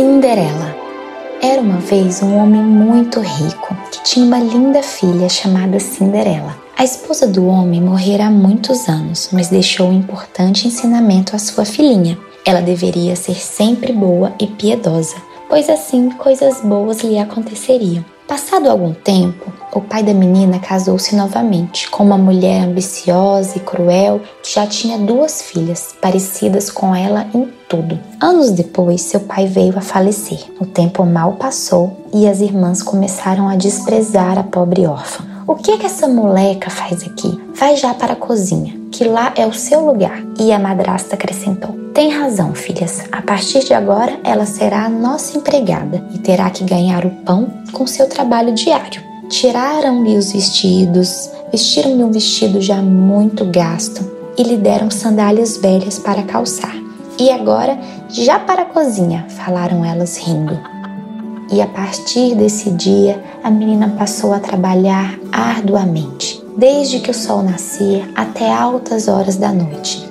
Cinderela. Era uma vez um homem muito rico que tinha uma linda filha chamada Cinderela. A esposa do homem morrera há muitos anos, mas deixou um importante ensinamento à sua filhinha. Ela deveria ser sempre boa e piedosa, pois assim coisas boas lhe aconteceriam. Passado algum tempo, o pai da menina casou-se novamente com uma mulher ambiciosa e cruel que já tinha duas filhas, parecidas com ela em tudo. Anos depois, seu pai veio a falecer. O tempo mal passou e as irmãs começaram a desprezar a pobre órfã. O que é que essa moleca faz aqui? Vai já para a cozinha, que lá é o seu lugar. E a madrasta acrescentou: Tem razão, filhas. A partir de agora, ela será a nossa empregada e terá que ganhar o pão com seu trabalho diário. Tiraram-lhe os vestidos, vestiram-lhe um vestido já muito gasto e lhe deram sandálias velhas para calçar. E agora, já para a cozinha, falaram elas rindo. E a partir desse dia, a menina passou a trabalhar arduamente, desde que o sol nascia até altas horas da noite.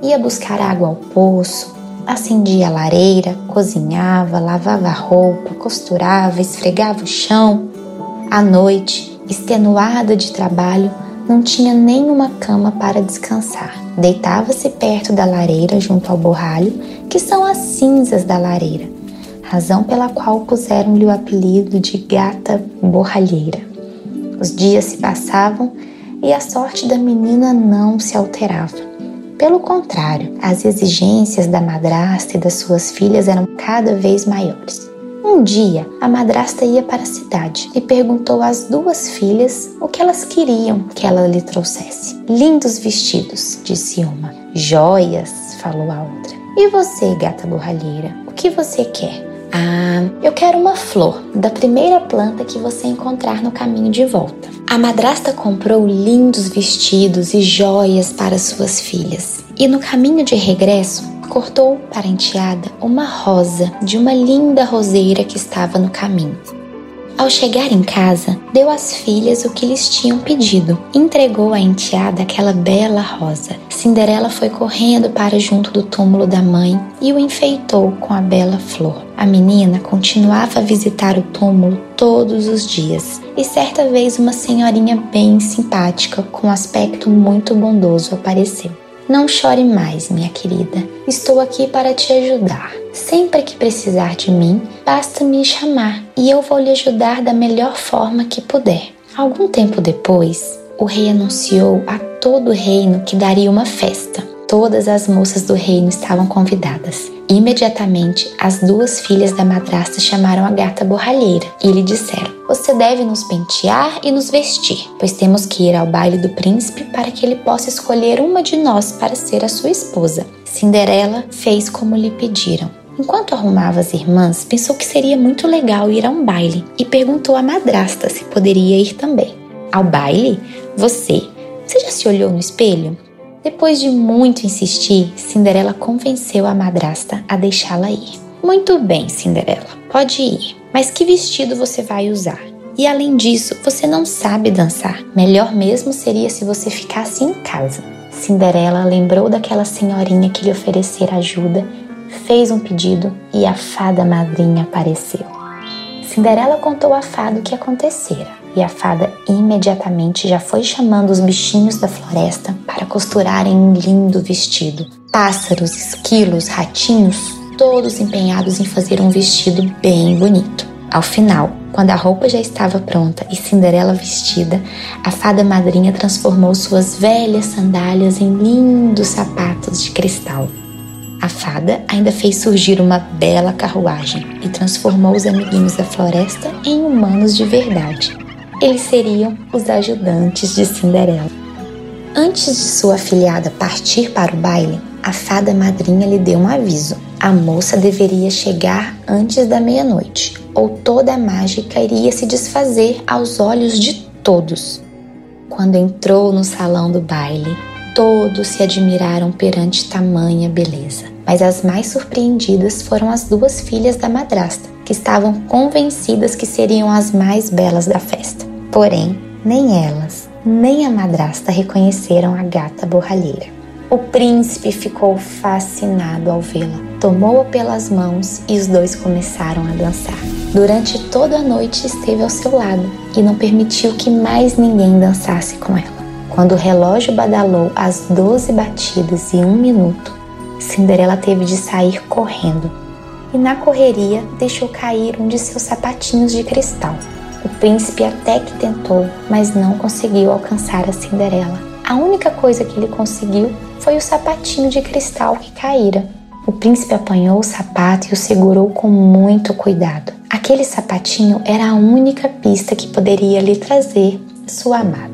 Ia buscar água ao poço, acendia a lareira, cozinhava, lavava roupa, costurava, esfregava o chão. À noite, extenuada de trabalho, não tinha nenhuma cama para descansar. Deitava-se perto da lareira junto ao borralho, que são as cinzas da lareira razão pela qual puseram-lhe o apelido de gata borralheira. Os dias se passavam e a sorte da menina não se alterava. Pelo contrário, as exigências da madrasta e das suas filhas eram cada vez maiores. Um dia, a madrasta ia para a cidade e perguntou às duas filhas o que elas queriam que ela lhe trouxesse. Lindos vestidos, disse uma. Joias, falou a outra. E você, gata borralheira, o que você quer? Ah, eu quero uma flor da primeira planta que você encontrar no caminho de volta. A madrasta comprou lindos vestidos e joias para suas filhas e no caminho de regresso cortou para a enteada uma rosa de uma linda roseira que estava no caminho. Ao chegar em casa, deu às filhas o que lhes tinham pedido. Entregou à enteada aquela bela rosa. Cinderela foi correndo para junto do túmulo da mãe e o enfeitou com a bela flor. A menina continuava a visitar o túmulo todos os dias e certa vez uma senhorinha bem simpática, com aspecto muito bondoso, apareceu. Não chore mais, minha querida. Estou aqui para te ajudar. Sempre que precisar de mim, basta me chamar e eu vou lhe ajudar da melhor forma que puder. Algum tempo depois, o rei anunciou a todo o reino que daria uma festa. Todas as moças do reino estavam convidadas. Imediatamente, as duas filhas da madrasta chamaram a gata borralheira e lhe disseram: Você deve nos pentear e nos vestir, pois temos que ir ao baile do príncipe para que ele possa escolher uma de nós para ser a sua esposa. Cinderela fez como lhe pediram. Enquanto arrumava as irmãs, pensou que seria muito legal ir a um baile e perguntou à madrasta se poderia ir também. Ao baile? Você? Você já se olhou no espelho? Depois de muito insistir, Cinderela convenceu a madrasta a deixá-la ir. Muito bem, Cinderela, pode ir. Mas que vestido você vai usar? E além disso, você não sabe dançar. Melhor mesmo seria se você ficasse em casa. Cinderela lembrou daquela senhorinha que lhe oferecera ajuda, fez um pedido e a fada madrinha apareceu. Cinderela contou à fada o que acontecera e a fada imediatamente já foi chamando os bichinhos da floresta para costurarem um lindo vestido. Pássaros, esquilos, ratinhos, todos empenhados em fazer um vestido bem bonito. Ao final, quando a roupa já estava pronta e Cinderela vestida, a fada madrinha transformou suas velhas sandálias em lindos sapatos de cristal. A fada ainda fez surgir uma bela carruagem e transformou os amiguinhos da floresta em humanos de verdade eles seriam os ajudantes de Cinderela. Antes de sua afilhada partir para o baile, a fada madrinha lhe deu um aviso. A moça deveria chegar antes da meia-noite, ou toda a mágica iria se desfazer aos olhos de todos. Quando entrou no salão do baile, todos se admiraram perante tamanha beleza. Mas as mais surpreendidas foram as duas filhas da madrasta, que estavam convencidas que seriam as mais belas da festa. Porém, nem elas, nem a madrasta reconheceram a gata borralheira. O príncipe ficou fascinado ao vê-la. tomou-a pelas mãos e os dois começaram a dançar. Durante toda a noite esteve ao seu lado e não permitiu que mais ninguém dançasse com ela. Quando o relógio badalou as doze batidas e um minuto, Cinderela teve de sair correndo e, na correria, deixou cair um de seus sapatinhos de cristal. O príncipe até que tentou, mas não conseguiu alcançar a Cinderela. A única coisa que ele conseguiu foi o sapatinho de cristal que caíra. O príncipe apanhou o sapato e o segurou com muito cuidado. Aquele sapatinho era a única pista que poderia lhe trazer sua amada.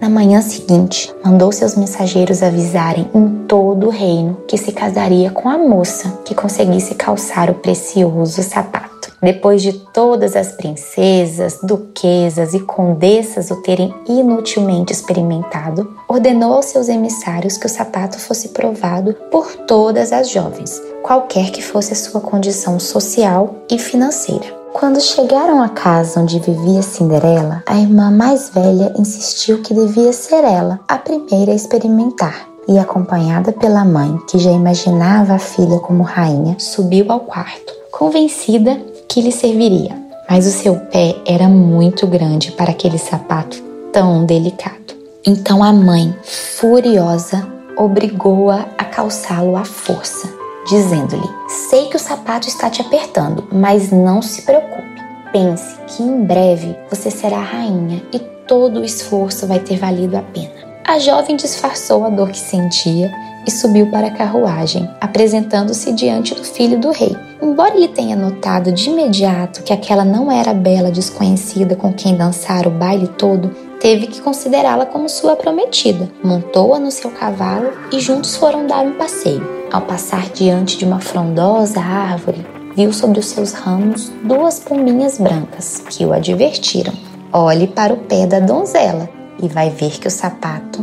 Na manhã seguinte, mandou seus mensageiros avisarem em todo o reino que se casaria com a moça que conseguisse calçar o precioso sapato. Depois de todas as princesas, duquesas e condessas o terem inutilmente experimentado, ordenou aos seus emissários que o sapato fosse provado por todas as jovens, qualquer que fosse a sua condição social e financeira. Quando chegaram à casa onde vivia Cinderela, a irmã mais velha insistiu que devia ser ela a primeira a experimentar. E, acompanhada pela mãe, que já imaginava a filha como rainha, subiu ao quarto, convencida que lhe serviria. Mas o seu pé era muito grande para aquele sapato tão delicado. Então a mãe, furiosa, obrigou-a a calçá-lo à força dizendo-lhe: Sei que o sapato está te apertando, mas não se preocupe. Pense que em breve você será rainha e todo o esforço vai ter valido a pena. A jovem disfarçou a dor que sentia e subiu para a carruagem, apresentando-se diante do filho do rei. Embora ele tenha notado de imediato que aquela não era a bela desconhecida com quem dançara o baile todo, teve que considerá-la como sua prometida. Montou-a no seu cavalo e juntos foram dar um passeio. Ao passar diante de uma frondosa árvore, viu sobre os seus ramos duas pombinhas brancas que o advertiram. Olhe para o pé da donzela e vai ver que o sapato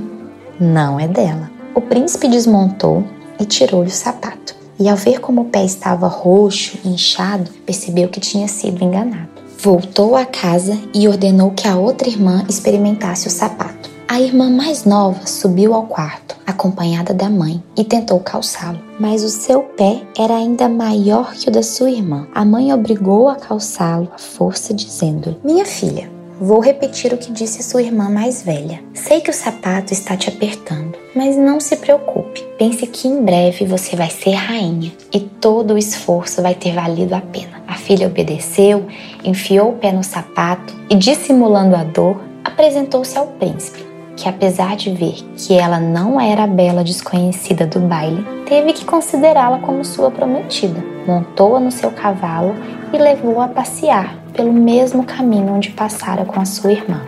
não é dela. O príncipe desmontou e tirou-lhe o sapato. E ao ver como o pé estava roxo, inchado, percebeu que tinha sido enganado. Voltou à casa e ordenou que a outra irmã experimentasse o sapato. A irmã mais nova subiu ao quarto, acompanhada da mãe, e tentou calçá-lo, mas o seu pé era ainda maior que o da sua irmã. A mãe obrigou a calçá-lo à força, dizendo: Minha filha, Vou repetir o que disse sua irmã mais velha. Sei que o sapato está te apertando, mas não se preocupe. Pense que em breve você vai ser rainha e todo o esforço vai ter valido a pena. A filha obedeceu, enfiou o pé no sapato e, dissimulando a dor, apresentou-se ao príncipe que, apesar de ver que ela não era a bela desconhecida do baile, teve que considerá-la como sua prometida. Montou-a no seu cavalo e levou-a a passear pelo mesmo caminho onde passara com a sua irmã.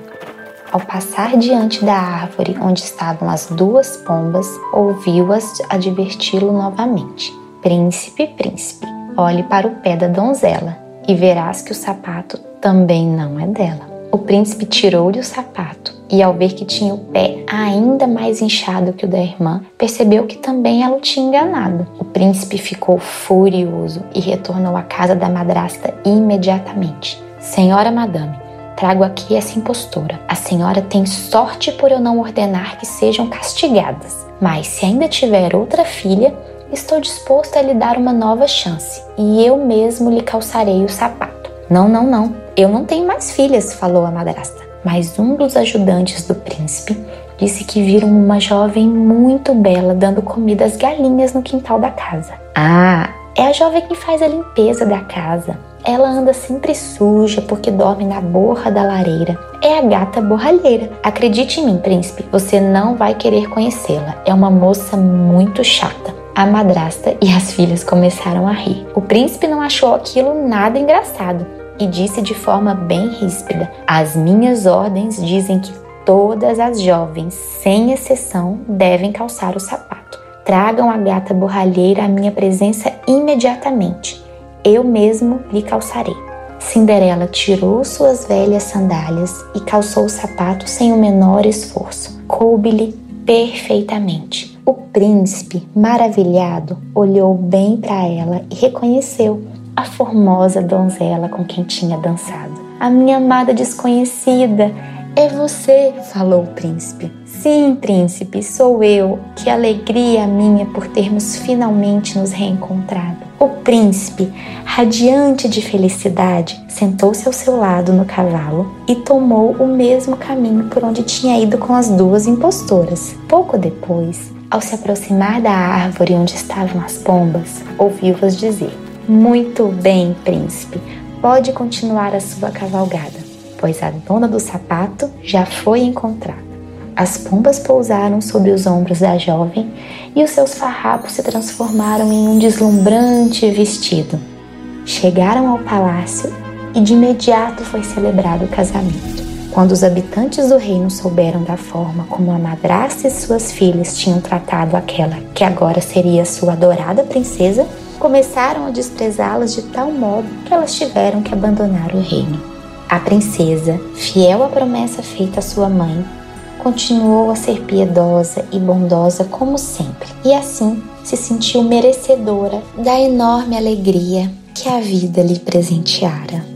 Ao passar diante da árvore onde estavam as duas pombas, ouviu-as adverti-lo novamente: Príncipe, príncipe, olhe para o pé da donzela e verás que o sapato também não é dela. O príncipe tirou-lhe o sapato e, ao ver que tinha o pé ainda mais inchado que o da irmã, percebeu que também ela o tinha enganado. O príncipe ficou furioso e retornou à casa da madrasta imediatamente. Senhora Madame, trago aqui essa impostora. A senhora tem sorte por eu não ordenar que sejam castigadas. Mas se ainda tiver outra filha, estou disposto a lhe dar uma nova chance e eu mesmo lhe calçarei o sapato. Não, não, não. Eu não tenho mais filhas, falou a madrasta. Mas um dos ajudantes do príncipe disse que viram uma jovem muito bela dando comida às galinhas no quintal da casa. Ah, é a jovem que faz a limpeza da casa. Ela anda sempre suja porque dorme na borra da lareira. É a gata borralheira. Acredite em mim, príncipe, você não vai querer conhecê-la. É uma moça muito chata. A madrasta e as filhas começaram a rir. O príncipe não achou aquilo nada engraçado e disse de forma bem ríspida: As minhas ordens dizem que todas as jovens, sem exceção, devem calçar o sapato. Tragam a gata borralheira à minha presença imediatamente. Eu mesmo lhe calçarei. Cinderela tirou suas velhas sandálias e calçou o sapato sem o menor esforço. Coube-lhe perfeitamente. O príncipe, maravilhado, olhou bem para ela e reconheceu a formosa donzela com quem tinha dançado. A minha amada desconhecida, É você, falou o príncipe. Sim, príncipe, sou eu. Que alegria minha por termos finalmente nos reencontrado. O príncipe, radiante de felicidade, sentou-se ao seu lado no cavalo e tomou o mesmo caminho por onde tinha ido com as duas impostoras. Pouco depois, ao se aproximar da árvore onde estavam as pombas, ouviu-as dizer: Muito bem, príncipe, pode continuar a sua cavalgada pois a dona do sapato já foi encontrada. As pombas pousaram sobre os ombros da jovem e os seus farrapos se transformaram em um deslumbrante vestido. Chegaram ao palácio e de imediato foi celebrado o casamento. Quando os habitantes do reino souberam da forma como a madrasta e suas filhas tinham tratado aquela que agora seria sua adorada princesa, começaram a desprezá-las de tal modo que elas tiveram que abandonar o reino. A princesa, fiel à promessa feita à sua mãe, continuou a ser piedosa e bondosa como sempre, e assim se sentiu merecedora da enorme alegria que a vida lhe presenteara.